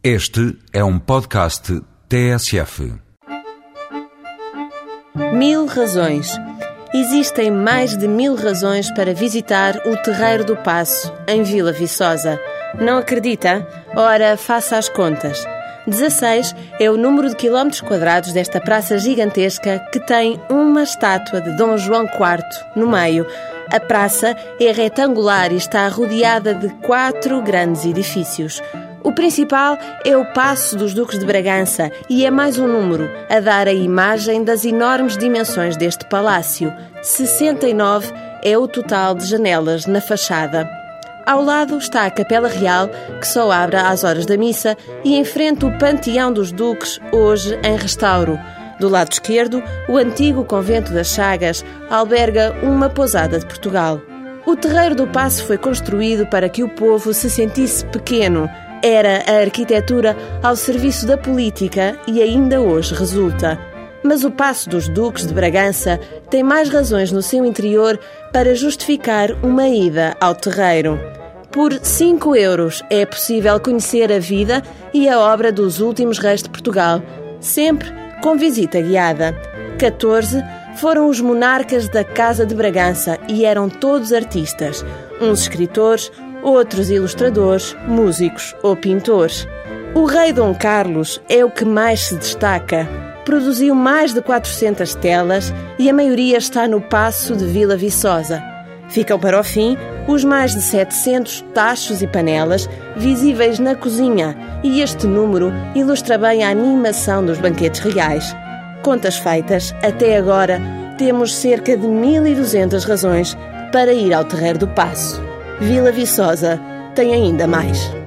Este é um podcast TSF. Mil razões. Existem mais de mil razões para visitar o Terreiro do Passo, em Vila Viçosa. Não acredita? Ora, faça as contas. 16 é o número de quilómetros quadrados desta praça gigantesca que tem uma estátua de Dom João IV no meio. A praça é retangular e está rodeada de quatro grandes edifícios. O principal é o Passo dos Duques de Bragança e é mais um número a dar a imagem das enormes dimensões deste palácio. 69 é o total de janelas na fachada. Ao lado está a Capela Real, que só abre às horas da missa, e em frente o Panteão dos Duques, hoje em restauro. Do lado esquerdo, o antigo Convento das Chagas alberga uma pousada de Portugal. O Terreiro do Passo foi construído para que o povo se sentisse pequeno era a arquitetura ao serviço da política e ainda hoje resulta. Mas o Passo dos Duques de Bragança tem mais razões no seu interior para justificar uma ida ao terreiro. Por 5 euros é possível conhecer a vida e a obra dos últimos reis de Portugal, sempre com visita guiada. 14 foram os monarcas da Casa de Bragança e eram todos artistas, uns escritores, outros ilustradores, músicos ou pintores. O rei Dom Carlos é o que mais se destaca. Produziu mais de 400 telas e a maioria está no Passo de Vila Viçosa. Ficam para o fim os mais de 700 tachos e panelas visíveis na cozinha, e este número ilustra bem a animação dos banquetes reais. Contas feitas, até agora temos cerca de 1200 razões para ir ao Terreiro do Passo. Vila Viçosa tem ainda mais.